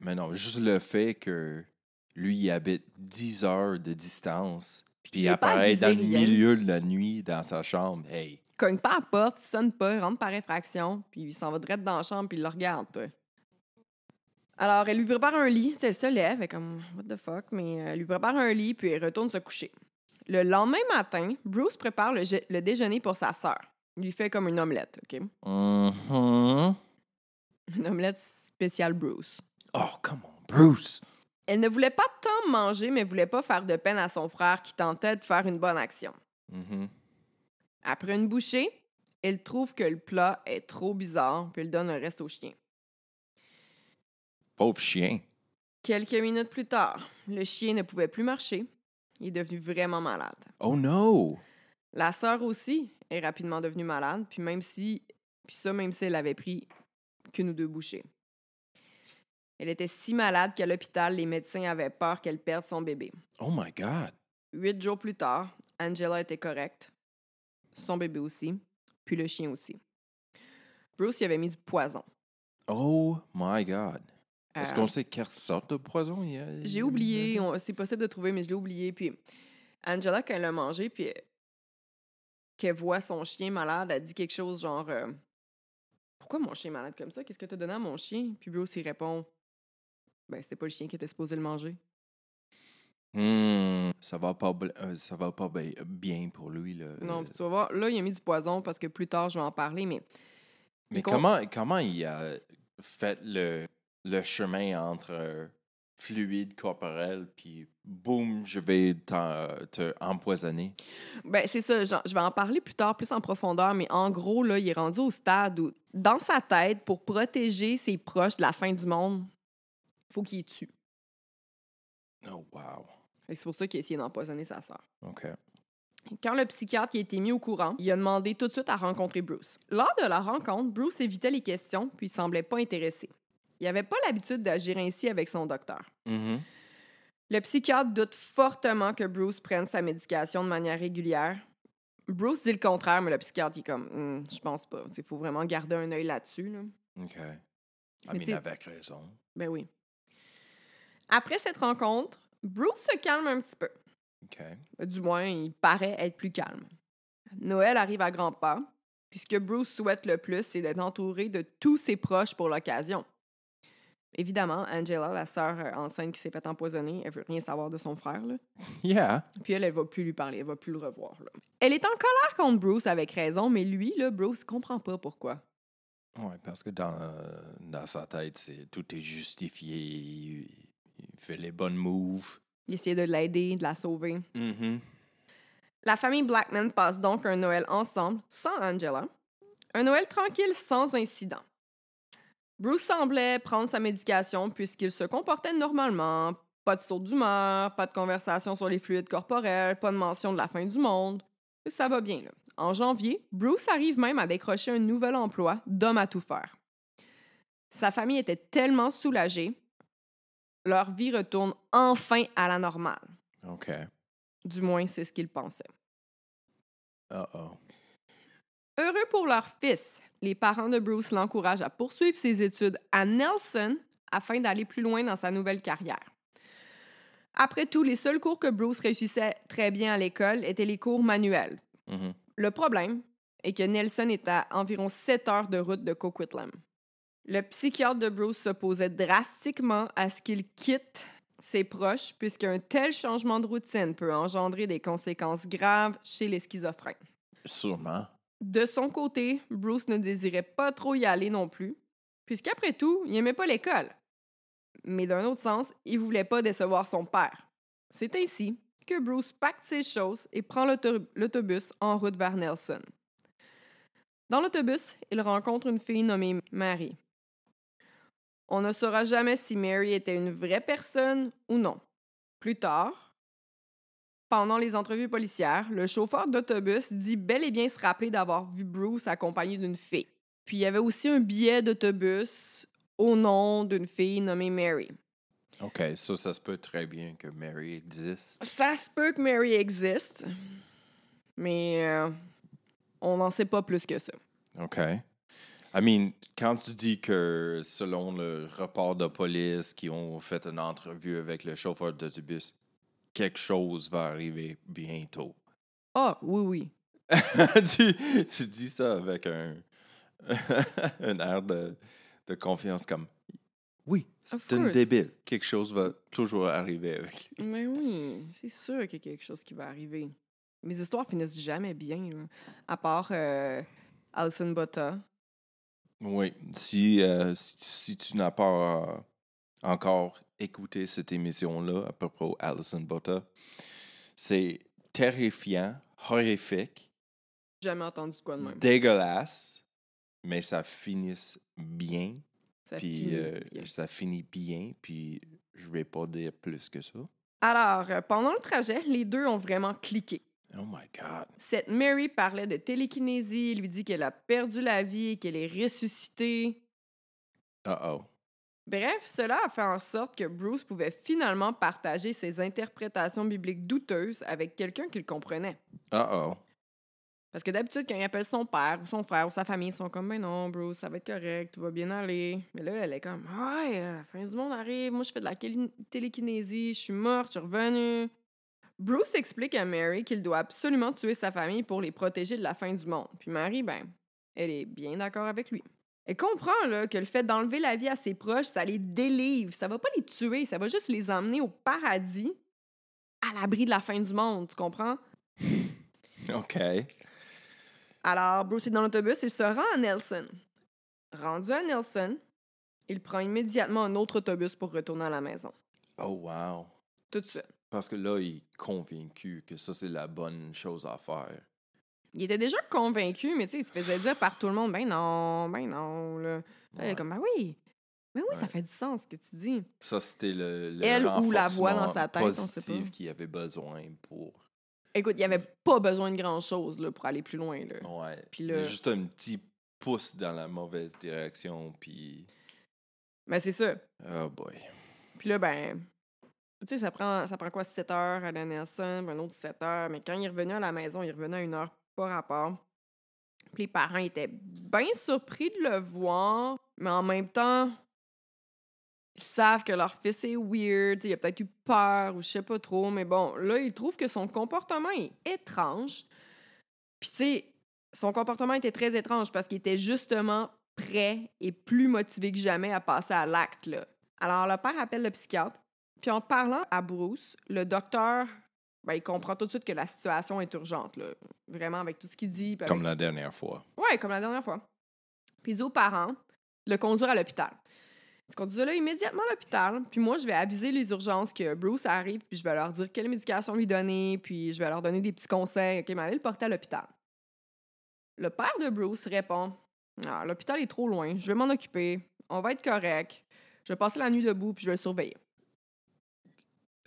Mais non, juste le fait que lui, il habite 10 heures de distance, puis il apparaît dans le milieu de la nuit dans sa chambre. Hey, Cogne pas à la porte, sonne pas, rentre par effraction, puis il s'en va direct dans la chambre, puis il le regarde, toi. Alors, elle lui prépare un lit. Elle se lève, elle est comme, what the fuck, mais euh, elle lui prépare un lit, puis elle retourne se coucher. Le lendemain matin, Bruce prépare le, je- le déjeuner pour sa sœur. Il lui fait comme une omelette, OK? Mhm. Une omelette spéciale Bruce. Oh, come on, Bruce. Elle ne voulait pas tant manger, mais voulait pas faire de peine à son frère qui tentait de faire une bonne action. Mhm. Après une bouchée, elle trouve que le plat est trop bizarre, puis elle donne un reste au chien. Pauvre chien. Quelques minutes plus tard, le chien ne pouvait plus marcher. Il est devenu vraiment malade. Oh no. La sœur aussi est rapidement devenue malade, puis même si, puis ça même si elle avait pris qu'une ou deux bouchées. Elle était si malade qu'à l'hôpital, les médecins avaient peur qu'elle perde son bébé. Oh my God. Huit jours plus tard, Angela était correcte, son bébé aussi, puis le chien aussi. Bruce y avait mis du poison. Oh my God. Est-ce Euh, qu'on sait quelle sorte de poison il y a? J'ai oublié, on- c'est possible de trouver, mais je l'ai oublié. Puis Angela, quand elle l'a mangé, puis euh, qu'elle voit son chien malade, elle dit quelque chose genre euh, Pourquoi mon chien est malade comme ça? Qu'est-ce que tu as donné à mon chien Puis Bruce, il répond Ben, c'était pas le chien qui était supposé le manger. Hmm, ça va pas, euh, ça va pas bi- bien pour lui. Là. Non, tu vas voir, là, il a mis du poison parce que plus tard, je vais en parler, mais Mais comment, comment il a fait le, le chemin entre euh, fluide corporel puis boum, je vais t'en- te empoisonner? Ben, c'est ça, je vais en parler plus tard, plus en profondeur, mais en gros, là, il est rendu au stade où, dans sa tête, pour protéger ses proches de la fin du monde, il faut qu'il les tue. Oh, wow. C'est pour ça qu'il a essayé d'empoisonner sa sœur. OK. Quand le psychiatre qui a été mis au courant, il a demandé tout de suite à rencontrer Bruce. Lors de la rencontre, Bruce évitait les questions puis il semblait pas intéressé. Il n'avait pas l'habitude d'agir ainsi avec son docteur. Mhm. Le psychiatre doute fortement que Bruce prenne sa médication de manière régulière. Bruce dit le contraire, mais le psychiatre il est comme Hum, Je pense pas. Il faut vraiment garder un œil là-dessus. là. OK. Mais raison. Ben oui. Après cette rencontre, Bruce se calme un petit peu. OK. Du moins, il paraît être plus calme. Noël arrive à grands pas, puis ce que Bruce souhaite le plus, c'est d'être entouré de tous ses proches pour l'occasion. Évidemment, Angela, la sœur euh, enceinte qui s'est fait empoisonner, elle veut rien savoir de son frère, là. Yeah. Puis elle, elle va plus lui parler, elle va plus le revoir, là. Elle est en colère contre Bruce avec raison, mais lui, là, Bruce comprend pas pourquoi. Oui, parce que dans, dans sa tête, c'est tout est justifié. Il, il fait les bonnes moves. Il essaie de l'aider, de la sauver. Mhm. La famille Blackman passe donc un Noël ensemble, sans Angela. Un Noël tranquille, sans incident. Bruce semblait prendre sa médication puisqu'il se comportait normalement. Pas de saut d'humeur, pas de conversation sur les fluides corporels, pas de mention de la fin du monde. Ça va bien, là. En janvier, Bruce arrive même à décrocher un nouvel emploi d'homme à tout faire. Sa famille était tellement soulagée, leur vie retourne enfin à la normale. OK. Du moins, c'est ce qu'ils pensaient. Uh-oh. Heureux pour leur fils, les parents de Bruce l'encouragent à poursuivre ses études à Nelson afin d'aller plus loin dans sa nouvelle carrière. Après tout, les seuls cours que Bruce réussissait très bien à l'école étaient les cours manuels. Mhm. Le problème est que Nelson est à environ 7 heures de route de Coquitlam. Le psychiatre de Bruce s'opposait drastiquement à ce qu'il quitte ses proches puisqu'un tel changement de routine peut engendrer des conséquences graves chez les schizophrènes. Sûrement. De son côté, Bruce ne désirait pas trop y aller non plus, puisqu'après tout, il n'aimait pas l'école. Mais d'un autre sens, il voulait pas décevoir son père. C'est ainsi que Bruce pacte ses choses et prend l'auto- l'autobus en route vers Nelson. Dans l'autobus, il rencontre une fille nommée Mary. On ne saura jamais si Mary était une vraie personne ou non. Plus tard, pendant les entrevues policières, le chauffeur d'autobus dit bel et bien se rappeler d'avoir vu Bruce accompagné d'une fille. Puis il y avait aussi un billet d'autobus au nom d'une fille nommée Mary. OK, ça, ça se peut très bien que Mary existe. Ça se peut que Mary existe, mais euh, on n'en sait pas plus que ça. OK. I mean, quand tu dis que selon le rapport de police qui ont fait une entrevue avec le chauffeur d'autobus, quelque chose va arriver bientôt. Ah, oui, oui. tu, tu dis ça avec un, un air de, de confiance comme oui, c'est une débile. Quelque chose va toujours arriver avec lui. Mais oui, c'est sûr qu'il y a quelque chose qui va arriver. Mes histoires finissent jamais bien, là. à part euh, Alison Botta. Oui, si, euh, si, si tu n'as pas encore écouté cette émission-là à propos d'Alison Botta, c'est terrifiant, horrifique, Jamais entendu quoi de même. dégueulasse, mais ça finit bien. Ça puis finit euh, bien. ça finit bien, puis je vais pas dire plus que ça. Alors, euh, pendant le trajet, les deux ont vraiment cliqué. Oh my God. Cette Mary parlait de télékinésie, lui dit qu'elle a perdu la vie et qu'elle est ressuscitée. Uh-oh. Bref, cela a fait en sorte que Bruce pouvait finalement partager ses interprétations bibliques douteuses avec quelqu'un qui le comprenait. Uh-oh. Parce que d'habitude, quand il appelle son père ou son frère ou sa famille, ils sont comme, ben non, Bruce, ça va être correct, tout va bien aller. Mais là, elle est comme, ouais, euh, la fin du monde arrive, moi je fais de la télékinésie, je suis morte, je suis revenue. Bruce explique à Mary qu'il doit absolument tuer sa famille pour les protéger de la fin du monde. Puis Mary, ben, elle est bien d'accord avec lui. Elle comprend là, que le fait d'enlever la vie à ses proches, ça les délivre. Ça va pas les tuer, ça va juste les emmener au paradis, à l'abri de la fin du monde, tu comprends? OK. Alors, Bruce est dans l'autobus, il se rend à Nelson. Rendu à Nelson, il prend immédiatement un autre autobus pour retourner à la maison. Oh wow. Tout de suite. Parce que là, il est convaincu que ça, c'est la bonne chose à faire. Il était déjà convaincu, mais tu sais, il se faisait dire par tout le monde, ben non, ben non. Là. Là, il est Ouais. comme, ben oui, ben oui, ça Ouais. fait du sens ce que tu dis. Ça, c'était le, le Elle ou la voix dans sa tête, pas. qu'il avait besoin pour... Écoute, il n'y avait pas besoin de grand-chose là, pour aller plus loin. Là. Ouais. Puis Mais là- Juste un petit pouce dans la mauvaise direction, puis... Mais c'est ça. Oh boy. Puis là, ben, tu sais, ça prend, ça prend quoi, 7 heures à la Nelson, puis un autre 7 heures. Mais quand il est revenu à la maison, il revenu à une heure pas rapport. Puis les parents étaient bien surpris de le voir, mais en même temps, ils savent que leur fils est weird, il a peut-être eu peur ou je sais pas trop, mais bon, là, ils trouvent que son comportement est étrange. Puis tu sais, son comportement était très étrange parce qu'il était justement prêt et plus motivé que jamais à passer à l'acte. Alors, le père appelle le psychiatre. Puis en parlant à Bruce, le docteur, ben, il comprend tout de suite que la situation est urgente, là. Vraiment, avec tout ce qu'il dit. avec- Comme la dernière fois. Ouais, comme la dernière fois. Puis il dit aux parents de le conduire à l'hôpital. Il se conduit là immédiatement à l'hôpital. Puis moi, je vais aviser les urgences que Bruce arrive, puis je vais leur dire quelle médication lui donner, puis je vais leur donner des petits conseils. OK, mais allez le porter à l'hôpital. Le père de Bruce répond Ah, l'hôpital est trop loin, je vais m'en occuper, on va être correct, je vais passer la nuit debout, puis je vais le surveiller.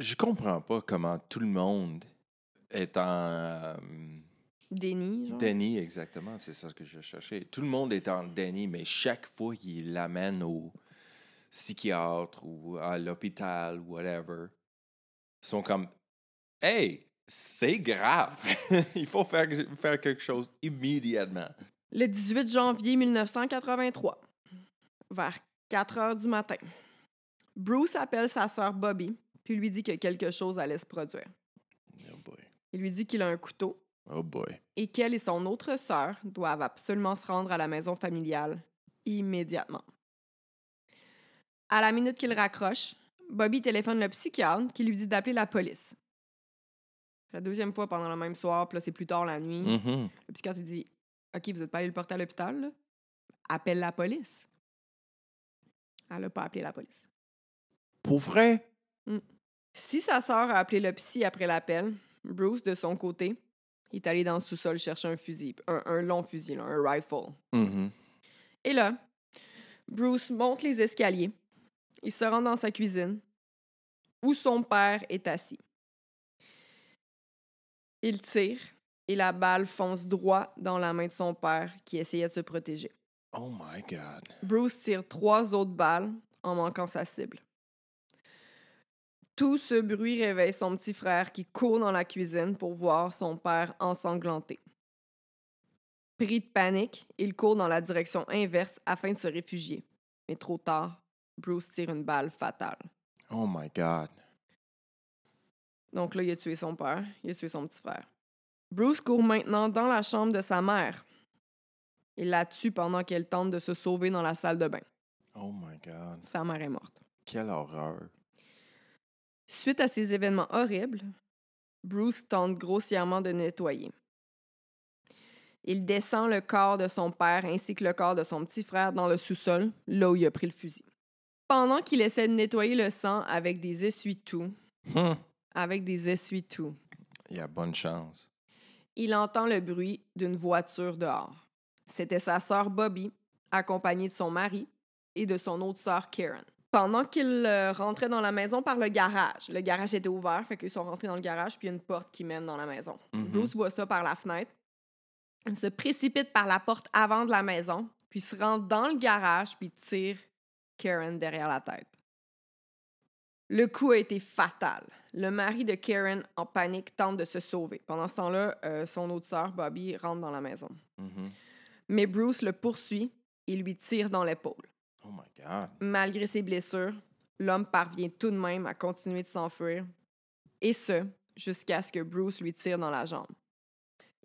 Je comprends pas comment tout le monde est en... euh, Déni, genre. Déni, exactement, c'est ça que je cherchais. Tout le monde est en déni, mais chaque fois qu'il l'amène au psychiatre ou à l'hôpital, whatever, ils sont comme Hey, c'est grave! Il faut faire, faire quelque chose immédiatement. Le 18 janvier 1983, vers 4 heures du matin, Bruce appelle sa sœur Bobby puis lui dit que quelque chose allait se produire. Oh boy. Il lui dit qu'il a un couteau Oh boy. et qu'elle et son autre sœur doivent absolument se rendre à la maison familiale immédiatement. À la minute qu'il raccroche, Bobby téléphone le psychiatre qui lui dit d'appeler la police. La deuxième fois pendant le même soir, puis là c'est plus tard la nuit. Mhm. Le psychiatre il dit OK, vous n'êtes pas allé le porter à l'hôpital, là? Appelle la police. Elle n'a pas appelé la police. Pour vrai? Si sa sœur a appelé le psy après l'appel, Bruce, de son côté, est allé dans le sous-sol chercher un fusil, un, un long fusil, là, un rifle. Mhm. Et là, Bruce monte les escaliers. Il se rend dans sa cuisine, où son père est assis. Il tire et la balle fonce droit dans la main de son père qui essayait de se protéger. Oh my God. Bruce tire trois autres balles en manquant sa cible. Tout ce bruit réveille son petit frère qui court dans la cuisine pour voir son père ensanglanté. Pris de panique, il court dans la direction inverse afin de se réfugier. Mais trop tard, Bruce tire une balle fatale. Oh my God. Donc là, il a tué son père, il a tué son petit frère. Bruce court maintenant dans la chambre de sa mère. Il la tue pendant qu'elle tente de se sauver dans la salle de bain. Oh my God. Sa mère est morte. Quelle horreur. Suite à ces événements horribles, Bruce tente grossièrement de nettoyer. Il descend le corps de son père ainsi que le corps de son petit frère dans le sous-sol, là où il a pris le fusil. Pendant qu'il essaie de nettoyer le sang avec des essuie-tout, Hum, avec des essuie-tout, Il y a bonne chance. il entend le bruit d'une voiture dehors. C'était sa sœur Bobby, accompagnée de son mari et de son autre sœur Karen. Pendant qu'il euh, rentrait dans la maison par le garage, le garage était ouvert, fait qu'ils sont rentrés dans le garage, puis il y a une porte qui mène dans la maison. Mhm. Bruce voit ça par la fenêtre. Il se précipite par la porte avant de la maison, puis se rend dans le garage, puis tire Karen derrière la tête. Le coup a été fatal. Le mari de Karen, en panique, tente de se sauver. Pendant ce temps-là, euh, son autre sœur, Bobby, rentre dans la maison. Mhm. Mais Bruce le poursuit et lui tire dans l'épaule. Oh my God. Malgré ses blessures, l'homme parvient tout de même à continuer de s'enfuir, et ce, jusqu'à ce que Bruce lui tire dans la jambe.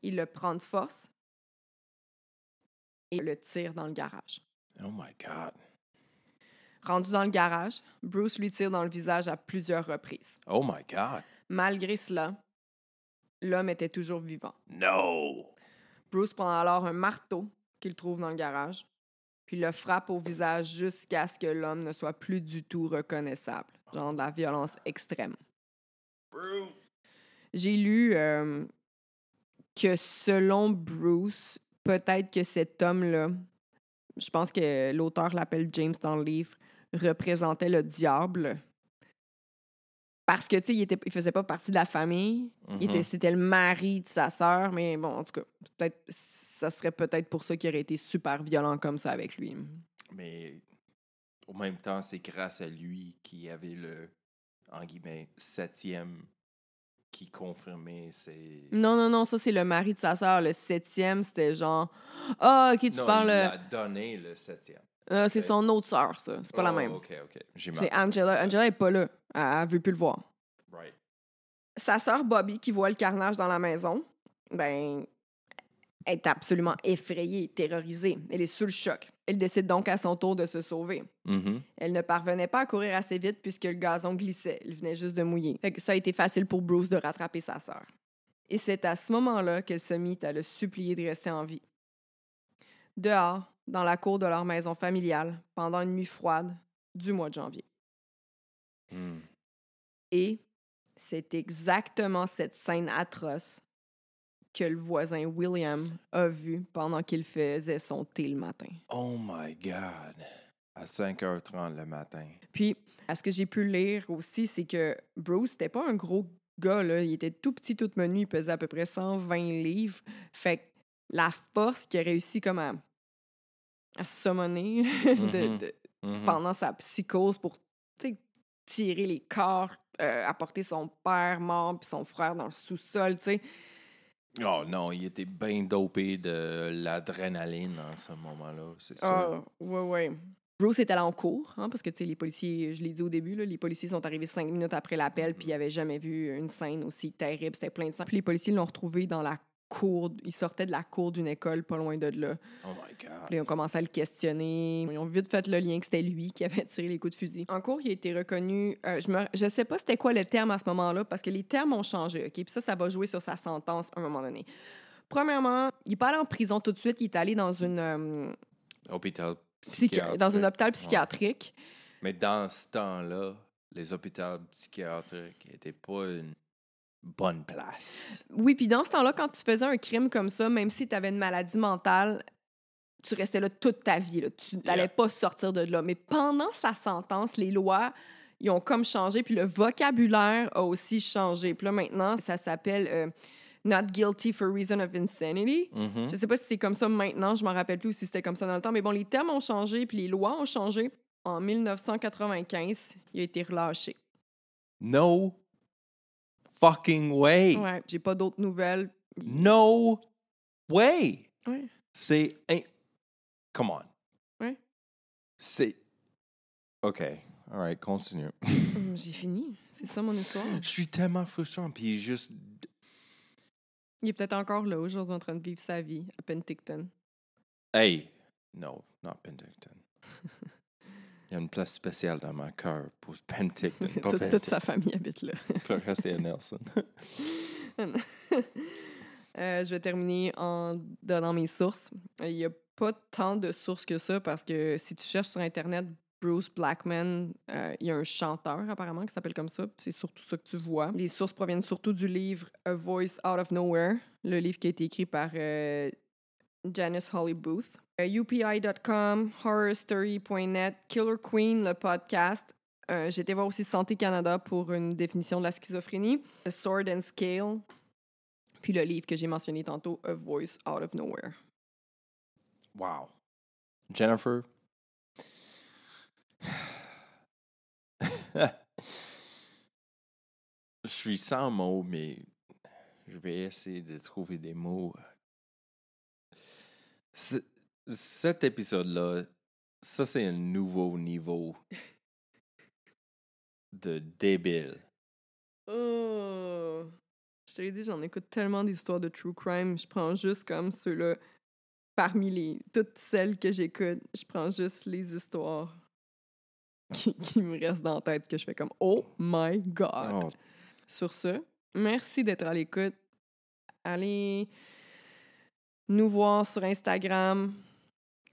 Il le prend de force et le tire dans le garage. Oh my God. Rendu dans le garage, Bruce lui tire dans le visage à plusieurs reprises. Oh my God. Malgré cela, l'homme était toujours vivant. No. Bruce prend alors un marteau qu'il trouve dans le garage, puis le frappe au visage jusqu'à ce que l'homme ne soit plus du tout reconnaissable. Genre de la violence extrême. Bruce. J'ai lu euh, que selon Bruce, peut-être que cet homme-là, je pense que l'auteur l'appelle James dans le livre, représentait le diable. Parce que, tu sais, il, était- il faisait pas partie de la famille. Mhm. C'était le mari de sa sœur, mais bon, en tout cas, peut-être, ça serait peut-être pour ça qu'il aurait été super violent comme ça avec lui. Mais au même temps, c'est grâce à lui qu'il y avait le, en guillemets, septième qui confirmait ses. Non, non, non, ça, c'est le mari de sa sœur. Le septième, c'était genre. Ah, ok, tu non, parles. il euh, a donné le septième. euh, c'est ok. son autre sœur, ça. C'est pas la Oh, même. Ok, ok. J'ai C'est. Angela. Angela est pas là. Elle, elle veut plus le voir. Right. Sa sœur Bobby, qui voit le carnage dans la maison, ben, est absolument effrayée, terrorisée. Elle est sous le choc. Elle décide donc à son tour de se sauver. Mhm. Elle ne parvenait pas à courir assez vite puisque le gazon glissait. Il venait juste de mouiller. Fait que ça a été facile pour Bruce de rattraper sa sœur. Et c'est à ce moment-là qu'elle se mit à le supplier de rester en vie. Dehors, dans la cour de leur maison familiale, pendant une nuit froide du mois de janvier. Mm. Et c'est exactement cette scène atroce que le voisin William a vue pendant qu'il faisait son thé le matin. Oh my God. À 5h30 le matin. Puis, à ce que j'ai pu lire aussi, c'est que Bruce, c'était pas un gros gars, là. Il était tout petit, tout menu. Il pesait à peu près 120 livres. Fait que la force qu'il a réussi comme à, à summoner de- Mhm. de- Mhm. pendant sa psychose pour tirer les corps, euh, apporter son père mort puis son frère dans le sous-sol, tu sais. Oh non, il était bien dopé de l'adrénaline en ce moment-là, c'est sûr. Ah, ouais, ouais. Bruce était allé en cours, hein, parce que, tu sais, les policiers, je l'ai dit au début, là, les policiers sont arrivés cinq minutes après l'appel, puis ils n'avaient jamais vu une scène aussi terrible, c'était plein de sang. Puis les policiers l'ont retrouvé dans la cour, ils sortaient de la cour d'une école pas loin de là. Oh my Puis God. là, ils ont commencé à le questionner. Ils ont vite fait le lien que c'était lui qui avait tiré les coups de fusil. En cours, il a été reconnu. euh, je ne je sais pas c'était quoi le terme à ce moment-là, parce que les termes ont changé. OK? Puis ça, ça va jouer sur sa sentence à un moment donné. Premièrement, il n'est pas allé en prison tout de suite. Il est allé dans une, euh, Hôpital psychiatrique. dans un hôpital Ouais. psychiatrique. Mais dans ce temps-là, les hôpitaux psychiatriques n'étaient pas une bonne place. Oui, puis dans ce temps-là, quand tu faisais un crime comme ça, même si tu avais une maladie mentale, tu restais là toute ta vie. là. Tu n'allais Yeah. pas sortir de là. Mais pendant sa sentence, les lois, ils ont comme changé, puis le vocabulaire a aussi changé. Puis là, maintenant, ça s'appelle euh, Not guilty for reason of insanity. Mhm. Je sais pas si c'est comme ça maintenant, je m'en rappelle plus ou si c'était comme ça dans le temps. Mais bon, les termes ont changé, puis les lois ont changé. En 1995, il a été relâché. No fucking way. Ouais, j'ai pas d'autres nouvelles. No way. Ouais. C'est. in- Come on. Ouais. C'est. OK. All right, continue. Hum, J'ai fini. C'est ça mon histoire. Je suis tellement frustrant. Puis juste. Il est peut-être encore là aujourd'hui en train de vivre sa vie à Penticton. Hey! No, not Penticton. Il y a une place spéciale dans mon cœur pour Penticton. Pas toute, toute sa famille habite là. Le reste est Nelson. Euh, je vais terminer en donnant mes sources. Il n'y a pas tant de sources que ça parce que si tu cherches sur Internet Bruce Blackman, euh, il y a un chanteur apparemment qui s'appelle comme ça. C'est surtout ça que tu vois. Les sources proviennent surtout du livre A Voice Out of Nowhere, le livre qui a été écrit par euh, Janice Holly Booth. Euh, UPI.com, horrorstory.net, Killer Queen, le podcast. Euh, été voir aussi Santé Canada pour une définition de la schizophrénie. The Sword and Scale. Puis le livre que j'ai mentionné tantôt, A Voice Out of Nowhere. Wow. Jennifer? Je suis sans mots, mais je vais essayer de trouver des mots. Cet épisode-là, ça c'est un nouveau niveau de débile. Oh! Je te l'ai dit, j'en écoute tellement d'histoires de true crime. Je prends juste comme ceux-là, parmi les toutes celles que j'écoute, je prends juste les histoires qui, qui me restent dans la tête, que je fais comme Oh my God! Oh, Sur ce, merci d'être à l'écoute. Allez nous voir sur Instagram,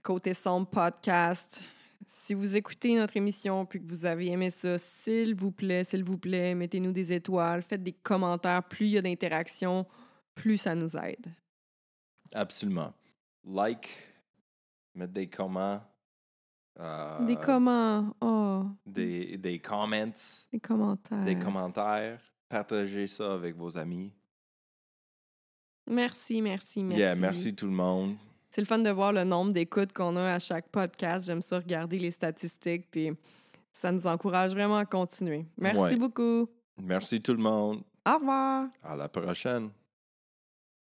Côté Sombre Podcast. Si vous écoutez notre émission puis que vous avez aimé ça, s'il vous plaît, s'il vous plaît, mettez-nous des étoiles, faites des commentaires. Plus il y a d'interactions, plus ça nous aide. absolument. Like, mettre des comments. euh, des comment? Oh, des, des comments, des commentaires. des commentaires. Partagez ça avec vos amis. Merci, merci, merci. Yeah, merci tout le monde. C'est le fun de voir le nombre d'écoutes qu'on a à chaque podcast. J'aime ça regarder les statistiques, puis ça nous encourage vraiment à continuer. Merci Ouais. beaucoup. Merci tout le monde. Au revoir. À la prochaine.